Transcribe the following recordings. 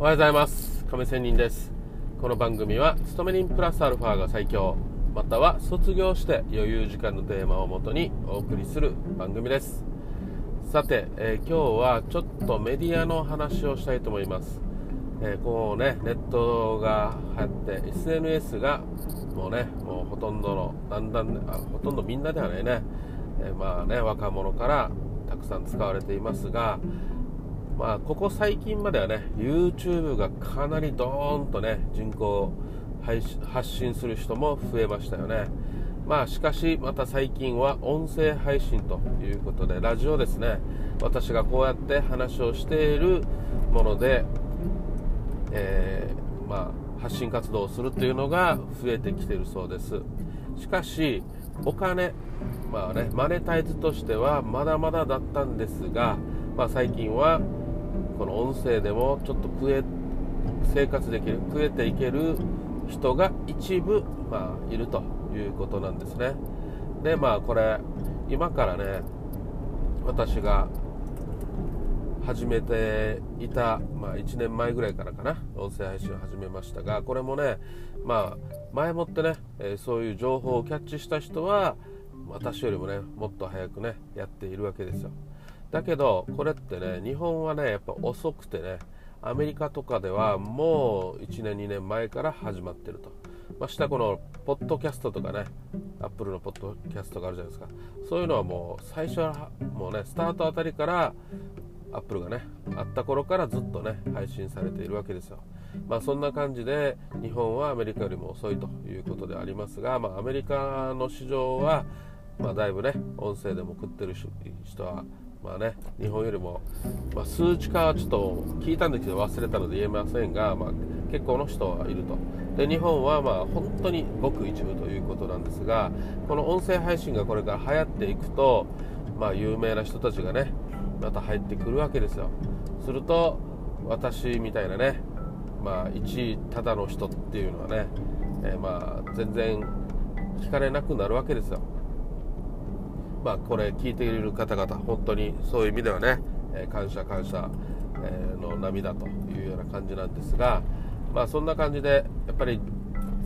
おはようございます。亀仙人です。この番組は勤め人プラスアルファが最強。または卒業して余裕時間のテーマをもとにお送りする番組です。さて、えー、今日はちょっとメディアの話をしたいと思います。えー、こうねネットが流行って SNS がもうねもうほとんどのだんだんあほとんどみんなではないね、えー、まあね若者からたくさん使われていますがまあここ最近まではね YouTube がかなりドーンとね人口発信する人も増えましたよね。まあしかしまた最近は音声配信ということでラジオですね。私がこうやって話をしているものでえー、まあ、発信活動をするというのが増えてきているそうです。しかしお金まあねマネタイズとしてはまだまだだったんですが、まあ、最近はこの音声でもちょっと食え生活できる食えていける人が一部、まあ、いるということなんですね。でまあこれ今からね私が始めていた、まあ、1年前ぐらいからかな音声配信を始めましたがこれもね、まあ、前もってね、え、そういう情報をキャッチした人は私よりもねもっと早くねやっているわけですよ。だけどこれってね日本はねやっぱ遅くてねアメリカとかではもう1年2年前から始まってると。ましてこのポッドキャストとかねアップルのポッドキャストがあるじゃないですか。そういうのはもう最初はもうねスタートあたりからアップルがねあった頃からずっとね配信されているわけですよ。まあそんな感じで日本はアメリカよりも遅いということでありますが、まあ、アメリカの市場は、まあ、だいぶね音声でも食ってる人はまあね、日本よりも、まあ、数値化はちょっと聞いたんですけど忘れたので言えませんが、まあ、結構の人はいると。で日本はまあ本当にごく一部ということなんですがこの音声配信がこれから流行っていくと、まあ、有名な人たちがねまた入ってくるわけですよ。すると私みたいなねまあ一ただの人っていうのはね、えー、まあ全然聞かれなくなるわけですよ。まあこれ聞いている方々本当にそういう意味ではね、え、感謝感謝、えの涙というような感じなんですがまあそんな感じでやっぱり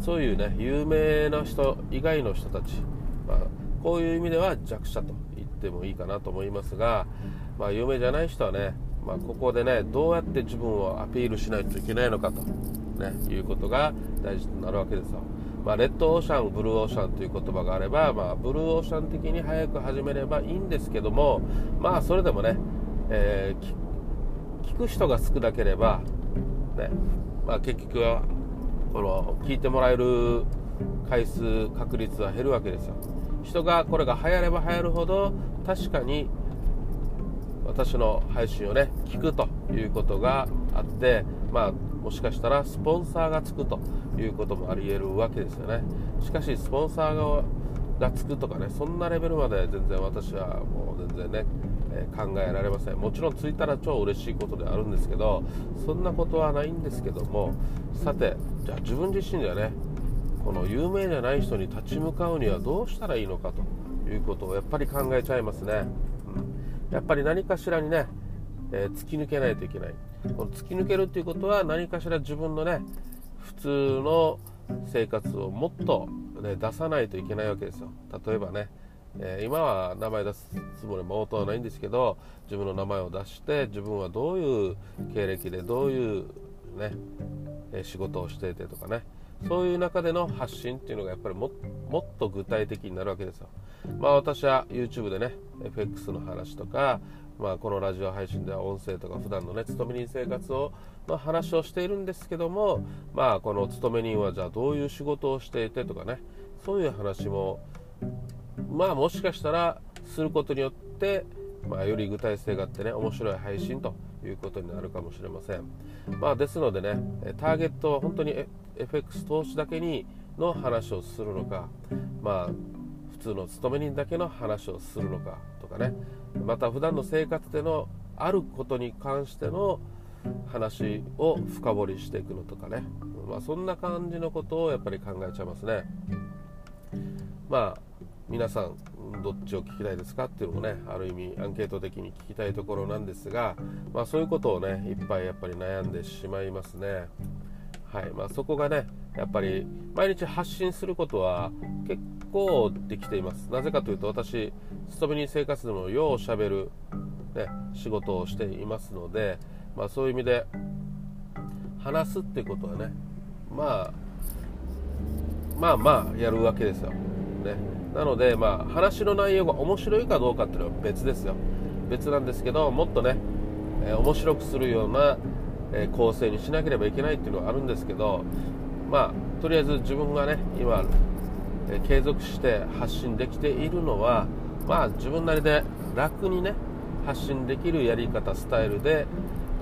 そういうね有名な人以外の人たち、まあ、こういう意味では弱者と言ってもいいかなと思いますが、まあ、有名じゃない人はね、まあ、ここでねどうやって自分をアピールしないといけないのかと、ね、いうことが大事となるわけですよ。まあ、レッドオーシャン、ブルーオーシャンという言葉があれば、まあ、ブルーオーシャン的に早く始めればいいんですけども、まあ、それでもね、えー、聞く人が少なければ、ねまあ、結局はこの聞いてもらえる回数、確率は減るわけですよ。人がこれが流行れば流行るほど確かに私の配信をね聞くということがあってまあもしかしたらスポンサーがつくということもありえるわけですよね。しかしスポンサーがつくとかねそんなレベルまで全然私はもう全然ね、えー、考えられません。もちろんついたら超嬉しいことであるんですけどそんなことはないんですけどもさてじゃあ自分自身ではねこの有名じゃない人に立ち向かうにはどうしたらいいのかということをやっぱり考えちゃいますね、うん、やっぱり何かしらにね、えー、突き抜けないといけない。この突き抜けるっていうことは何かしら自分のね普通の生活をもっと、ね、出さないといけないわけですよ例えばねえー、今は名前出すつもりも応答はないんですけど自分の名前を出して自分はどういう経歴でどういうね、仕事をしていてとかねそういう中での発信っていうのがやっぱりもっと具体的になるわけですよ。まあ私は YouTube でね、FX の話とか、まあこのラジオ配信では音声とか普段のね、勤め人生活をの話をしているんですけども、まあこの勤め人はじゃあどういう仕事をしていてとかね、そういう話も、まあもしかしたらすることによって、まあ、より具体性があってね面白い配信ということになるかもしれません、まあ、ですのでねターゲットは本当に FX 投資だけにの話をするのか、まあ、普通の勤め人だけの話をするのかとかねまた普段の生活でのあることに関しての話を深掘りしていくのとかね、まあ、そんな感じのことをやっぱり考えちゃいますね。まあ皆さんどっちを聞きたいですかっていうのもねある意味アンケート的に聞きたいところなんですが、まあ、そういうことをねいっぱいやっぱり悩んでしまいますね。はい。まあ、そこがねやっぱり毎日発信することは結構できています。なぜかというと私勤め人生活でもようしゃべる、ね、仕事をしていますので、まあ、そういう意味で話すってことはねまあまあまあやるわけですよ、ね、なのでまあ話の内容が面白いかどうかっていうのは別ですよ。別なんですけどもっとね、えー、面白くするようなえ構成にしなければいけないっていうのはあるんですけどまあとりあえず自分がね今、え継続して発信できているのはまあ自分なりで楽にね発信できるやり方スタイルで、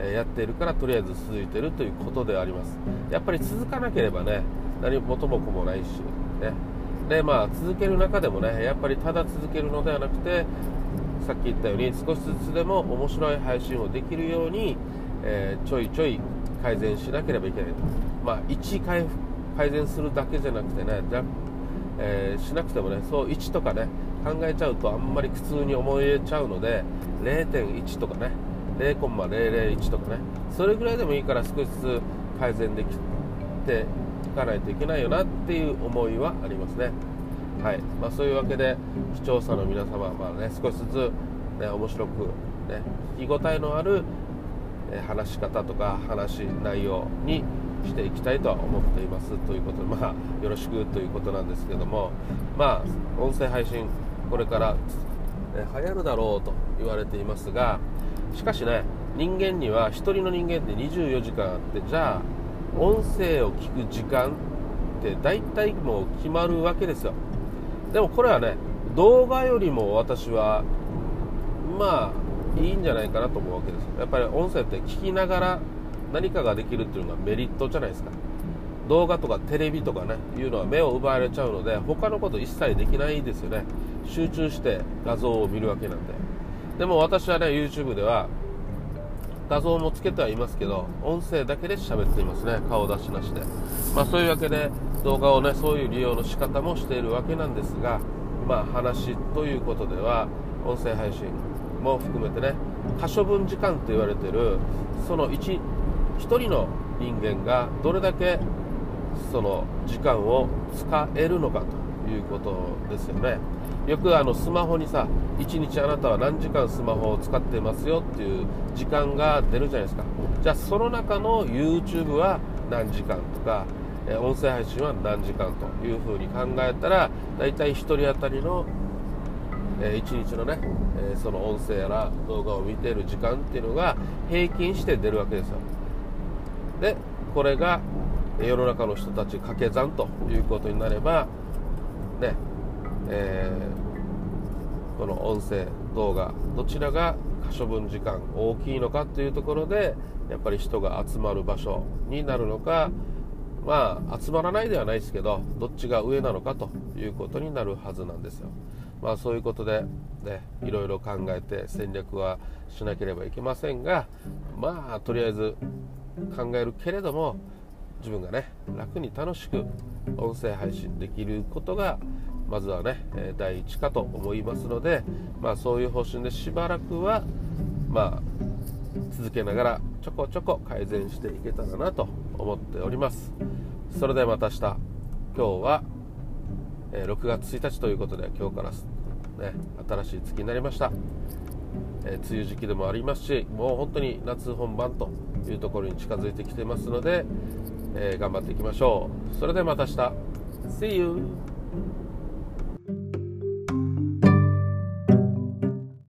えやっているからとりあえず続いているということであります。やっぱり続かなければね何元も子もないしね。でまあ続ける中でもねやっぱりただ続けるのではなくてさっき言ったように少しずつでも面白い配信をできるようにえー、ちょいちょい改善しなければいけないと、まあ、1改改善するだけじゃなくてねえー、しなくてもねそう1とかね考えちゃうとあんまり苦痛に思えちゃうので0.1とかね0.001とかねそれぐらいでもいいから少しずつ改善できていかないといけないよなっていう思いはありますね。はい。まあ、そういうわけで視聴者の皆様は、まあね、少しずつ、ね、面白く、ね、聞き応えのある話し方とか話内容にしていきたいとは思っていますということで、まあ、よろしくということなんですけども、まあ、音声配信、これから、流行るだろうと言われていますが、しかしね、人間には1人の人間って24時間あって、じゃあ、音声を聞く時間って大体もう決まるわけですよ。でもこれはね、動画よりも私は、まあ、いいんじゃないかなと思うわけですやっぱり音声って聞きながら何かができるっていうのがメリットじゃないですか。動画とかテレビとかねいうのは目を奪われちゃうので他のこと一切できないですよね。集中して画像を見るわけなんで。でも私はね YouTube では画像もつけてはいますけど音声だけで喋っていますね。顔出しなしで。まあそういうわけで動画をねそういう利用の仕方もしているわけなんですがまあ話ということでは音声配信も含めてね可処分時間と言われているその 1, 1人の人間がどれだけその時間を使えるのかということですよね。よくあのスマホにさ1日あなたは何時間スマホを使ってますよっていう時間が出るじゃないですか。じゃあその中の YouTube は何時間とか音声配信は何時間というふうに考えたら大体1人当たりのえ1日のね、えその音声やら動画を見ている時間っていうのが平均して出るわけですよ。でこれが世の中の人たち掛け算ということになればねえー、この音声動画どちらが可処分時間大きいのかというところでやっぱり人が集まる場所になるのかまあ集まらないではないですけどどっちが上なのかということになるはずなんですよ。まあ、そういうことで、ね、いろいろ考えて戦略はしなければいけませんが、まあ、とりあえず考えるけれども自分がね楽に楽しく音声配信できることがまずはね第一かと思いますので、まあ、そういう方針でしばらくは、まあ、続けながらちょこちょこ改善していけたらなと思っております。それではまた明日。今日は6月1日ということで今日から、ね、新しい月になりました、え、梅雨時期でもありますしもう本当に夏本番というところに近づいてきてますので、え、頑張っていきましょうそれではまた明日 See you!